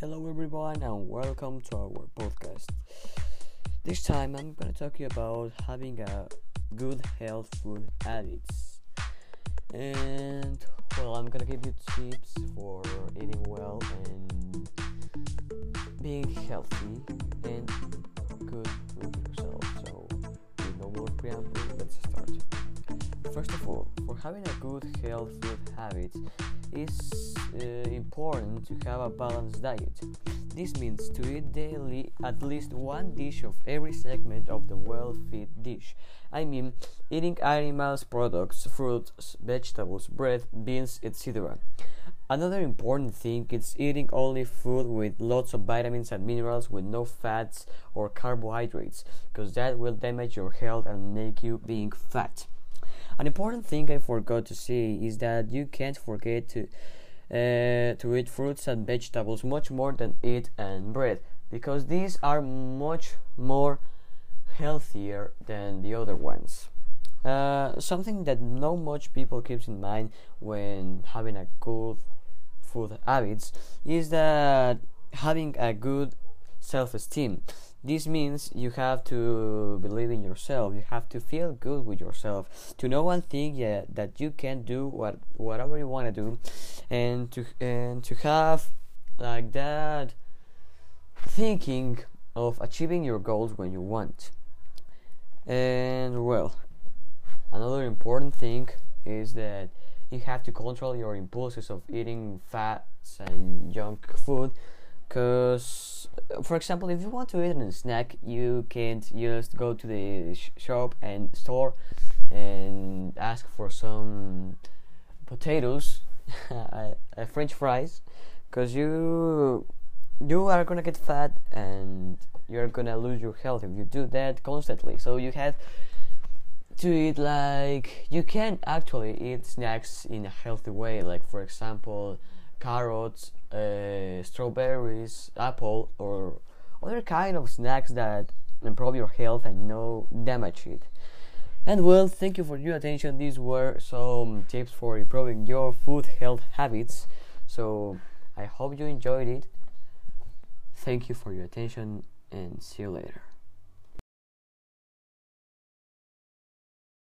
Hello, everyone, and welcome to our podcast. This time, I'm gonna talk to you about having a good health food habits, and well, I'm gonna give you tips for eating well and being healthy and good with yourself. So, with no more preamble. First of all, for having a good health food habits, it's uh, important to have a balanced diet. This means to eat daily at least one dish of every segment of the well-fed dish. I mean, eating animals products, fruits, vegetables, bread, beans, etc. Another important thing is eating only food with lots of vitamins and minerals with no fats or carbohydrates, because that will damage your health and make you being fat. An important thing I forgot to say is that you can't forget to uh, to eat fruits and vegetables much more than eat and bread because these are much more healthier than the other ones. Uh, something that not much people keeps in mind when having a good food habits is that having a good self-esteem this means you have to believe in yourself. You have to feel good with yourself. To know one thing, yeah, that you can do what whatever you want to do, and to and to have like that thinking of achieving your goals when you want. And well, another important thing is that you have to control your impulses of eating fats and junk food because uh, for example if you want to eat a snack you can't just go to the sh- shop and store and ask for some potatoes french fries because you you are gonna get fat and you're gonna lose your health if you do that constantly. So you have to eat like you can actually eat snacks in a healthy way like for example carrots, uh, strawberries, apple, or other kind of snacks that improve your health and no damage it. And well, thank you for your attention. These were some tips for improving your food health habits. So I hope you enjoyed it. Thank you for your attention and see you later.